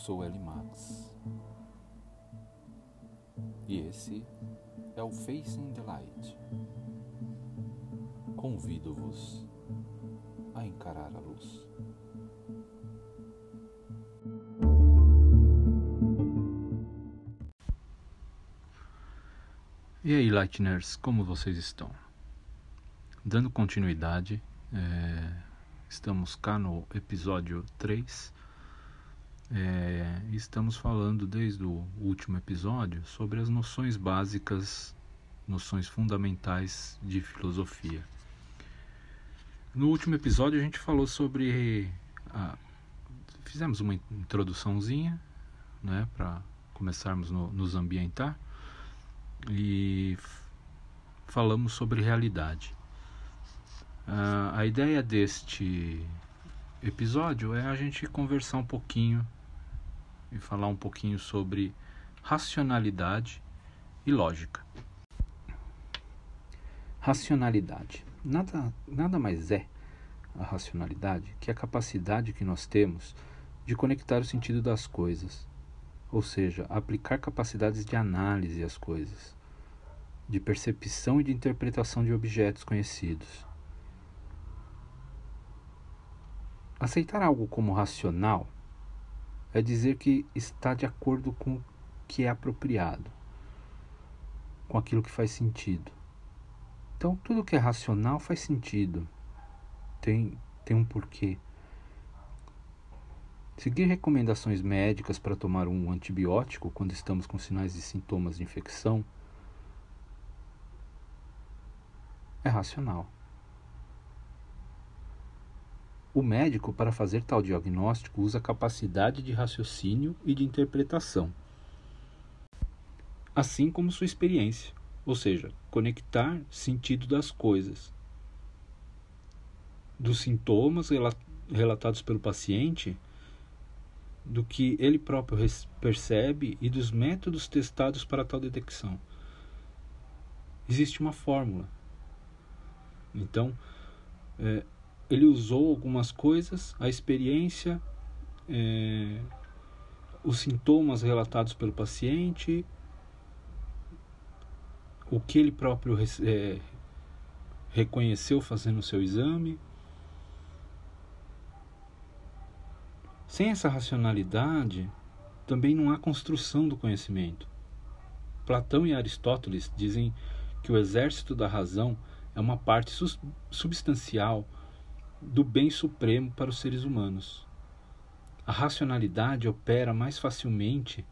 sou L Max e esse é o Facing the Light. Convido-vos a encarar a luz. E aí, Lightners, como vocês estão? Dando continuidade, é, estamos cá no episódio 3. É, estamos falando desde o último episódio sobre as noções básicas, noções fundamentais de filosofia. No último episódio a gente falou sobre. A, fizemos uma introduçãozinha né, para começarmos no, nos ambientar e falamos sobre realidade. Uh, a ideia deste episódio é a gente conversar um pouquinho e falar um pouquinho sobre racionalidade e lógica. Racionalidade. Nada, nada mais é a racionalidade que a capacidade que nós temos de conectar o sentido das coisas ou seja, aplicar capacidades de análise às coisas, de percepção e de interpretação de objetos conhecidos. Aceitar algo como racional é dizer que está de acordo com o que é apropriado, com aquilo que faz sentido. Então, tudo que é racional faz sentido, tem, tem um porquê. Seguir recomendações médicas para tomar um antibiótico quando estamos com sinais e sintomas de infecção é racional. O médico, para fazer tal diagnóstico, usa capacidade de raciocínio e de interpretação, assim como sua experiência, ou seja, conectar sentido das coisas, dos sintomas relatados pelo paciente do que ele próprio percebe e dos métodos testados para tal detecção. Existe uma fórmula. Então, é, ele usou algumas coisas, a experiência, é, os sintomas relatados pelo paciente, o que ele próprio é, reconheceu fazendo o seu exame Sem essa racionalidade, também não há construção do conhecimento. Platão e Aristóteles dizem que o exército da razão é uma parte substancial do bem supremo para os seres humanos. A racionalidade opera mais facilmente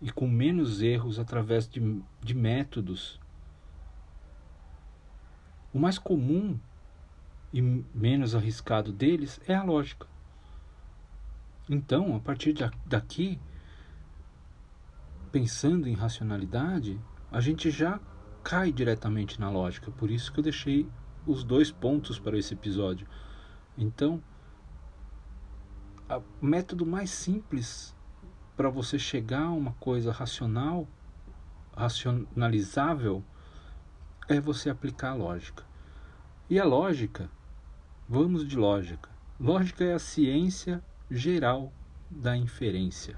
e com menos erros através de, de métodos. O mais comum e menos arriscado deles é a lógica. Então, a partir daqui, pensando em racionalidade, a gente já cai diretamente na lógica. Por isso que eu deixei os dois pontos para esse episódio. Então, o método mais simples para você chegar a uma coisa racional, racionalizável, é você aplicar a lógica. E a lógica, vamos de lógica. Lógica é a ciência geral da inferência.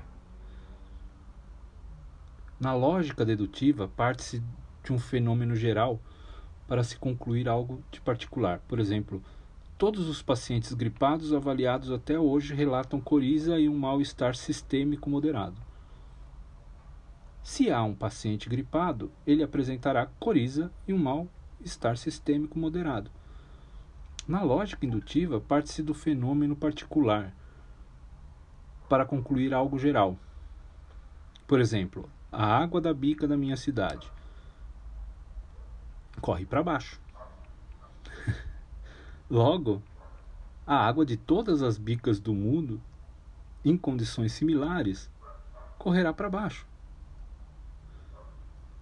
Na lógica dedutiva, parte-se de um fenômeno geral para se concluir algo de particular. Por exemplo, todos os pacientes gripados avaliados até hoje relatam coriza e um mal-estar sistêmico moderado. Se há um paciente gripado, ele apresentará coriza e um mal-estar sistêmico moderado. Na lógica indutiva, parte-se do fenômeno particular para concluir algo geral. Por exemplo, a água da bica da minha cidade corre para baixo. Logo, a água de todas as bicas do mundo, em condições similares, correrá para baixo.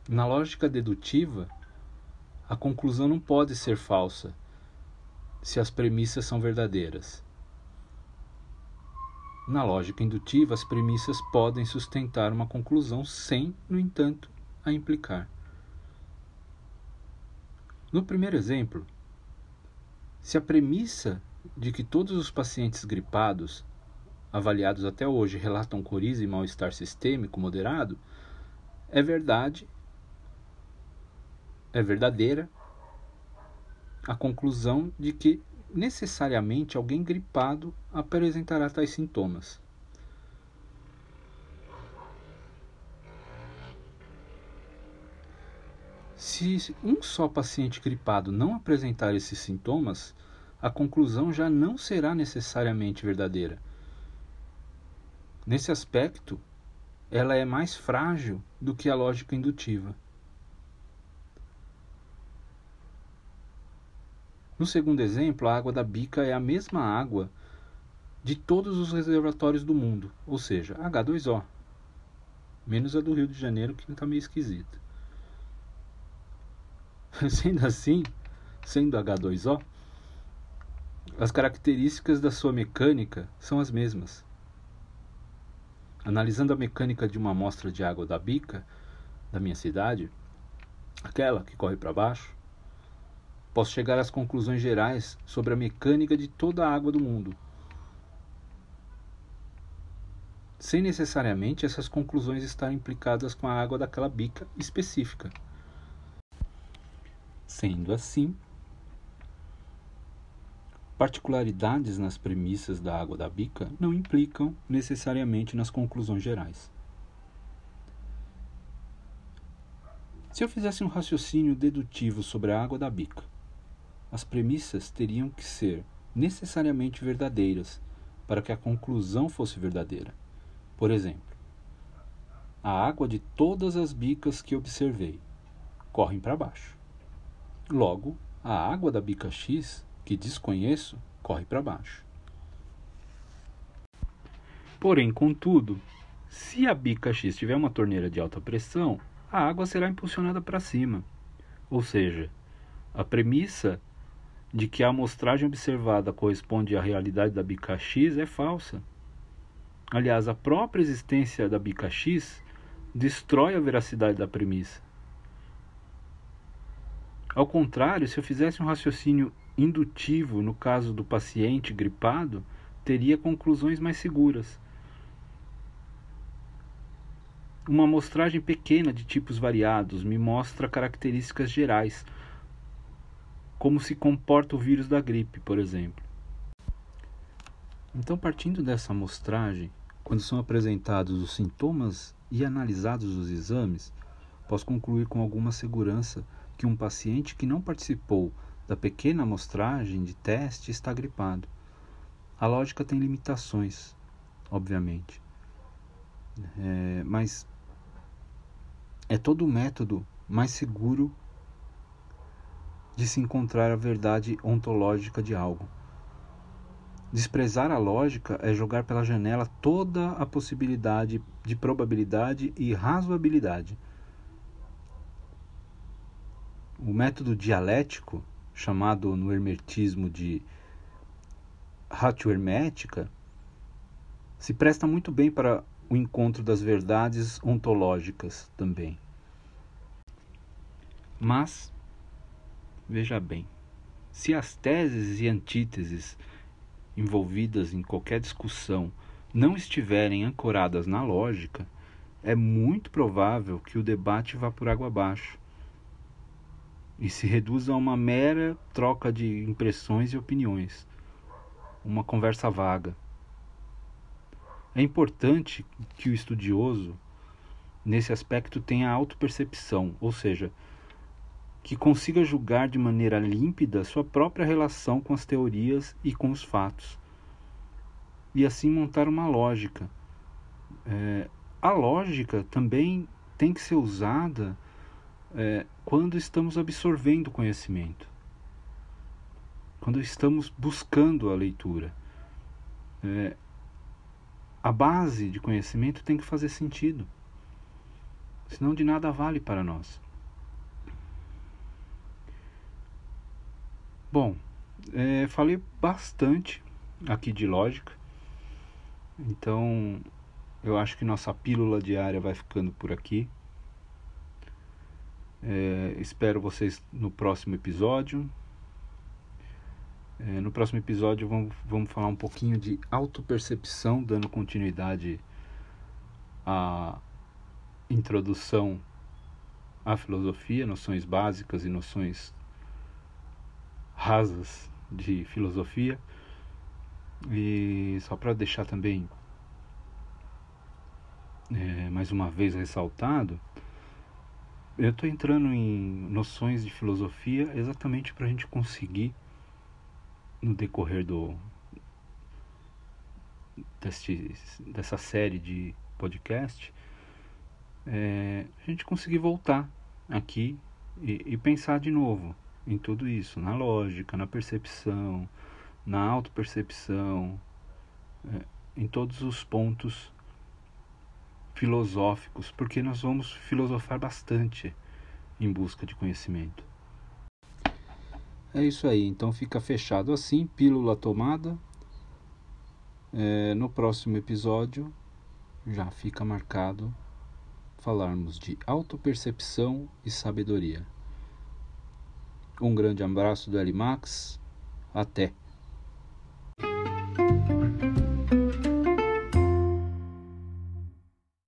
Na lógica dedutiva, a conclusão não pode ser falsa se as premissas são verdadeiras. Na lógica indutiva, as premissas podem sustentar uma conclusão sem, no entanto, a implicar. No primeiro exemplo, se a premissa de que todos os pacientes gripados avaliados até hoje relatam coriza e mal-estar sistêmico moderado, é verdade, é verdadeira a conclusão de que necessariamente alguém gripado apresentará tais sintomas. Se um só paciente gripado não apresentar esses sintomas, a conclusão já não será necessariamente verdadeira. Nesse aspecto, ela é mais frágil do que a lógica indutiva. No segundo exemplo, a água da bica é a mesma água de todos os reservatórios do mundo, ou seja, H2O, menos a do Rio de Janeiro que está meio esquisita. Sendo assim, sendo H2O, as características da sua mecânica são as mesmas. Analisando a mecânica de uma amostra de água da bica da minha cidade, aquela que corre para baixo, posso chegar às conclusões gerais sobre a mecânica de toda a água do mundo. Sem necessariamente essas conclusões estarem implicadas com a água daquela bica específica. Sendo assim, particularidades nas premissas da água da bica não implicam necessariamente nas conclusões gerais. Se eu fizesse um raciocínio dedutivo sobre a água da bica, as premissas teriam que ser necessariamente verdadeiras para que a conclusão fosse verdadeira. Por exemplo, a água de todas as bicas que observei correm para baixo. Logo, a água da bica X, que desconheço, corre para baixo. Porém, contudo, se a bica X tiver uma torneira de alta pressão, a água será impulsionada para cima. Ou seja, a premissa de que a amostragem observada corresponde à realidade da bica X é falsa. Aliás, a própria existência da bica X destrói a veracidade da premissa. Ao contrário, se eu fizesse um raciocínio indutivo no caso do paciente gripado, teria conclusões mais seguras. Uma amostragem pequena de tipos variados me mostra características gerais, como se comporta o vírus da gripe, por exemplo. Então, partindo dessa amostragem, quando são apresentados os sintomas e analisados os exames, posso concluir com alguma segurança que um paciente que não participou da pequena amostragem de teste está gripado. A lógica tem limitações, obviamente, é, mas é todo o método mais seguro de se encontrar a verdade ontológica de algo. Desprezar a lógica é jogar pela janela toda a possibilidade de probabilidade e razoabilidade. O método dialético, chamado no hermetismo de ratio hermética, se presta muito bem para o encontro das verdades ontológicas também. Mas, veja bem, se as teses e antíteses envolvidas em qualquer discussão não estiverem ancoradas na lógica, é muito provável que o debate vá por água abaixo e se reduz a uma mera troca de impressões e opiniões, uma conversa vaga. É importante que o estudioso, nesse aspecto, tenha autopercepção, ou seja, que consiga julgar de maneira límpida sua própria relação com as teorias e com os fatos, e assim montar uma lógica. É, a lógica também tem que ser usada é, quando estamos absorvendo conhecimento, quando estamos buscando a leitura. É, a base de conhecimento tem que fazer sentido, senão de nada vale para nós. Bom, é, falei bastante aqui de lógica, então eu acho que nossa pílula diária vai ficando por aqui. É, espero vocês no próximo episódio. É, no próximo episódio vamos, vamos falar um pouquinho de autopercepção, dando continuidade à introdução à filosofia, noções básicas e noções rasas de filosofia. E só para deixar também é, mais uma vez ressaltado, eu estou entrando em noções de filosofia exatamente para a gente conseguir, no decorrer do deste, dessa série de podcast, é, a gente conseguir voltar aqui e, e pensar de novo em tudo isso, na lógica, na percepção, na autopercepção, é, em todos os pontos filosóficos, porque nós vamos filosofar bastante em busca de conhecimento. É isso aí, então fica fechado assim, pílula tomada. É, no próximo episódio já fica marcado falarmos de autopercepção e sabedoria. Um grande abraço do Max. Até!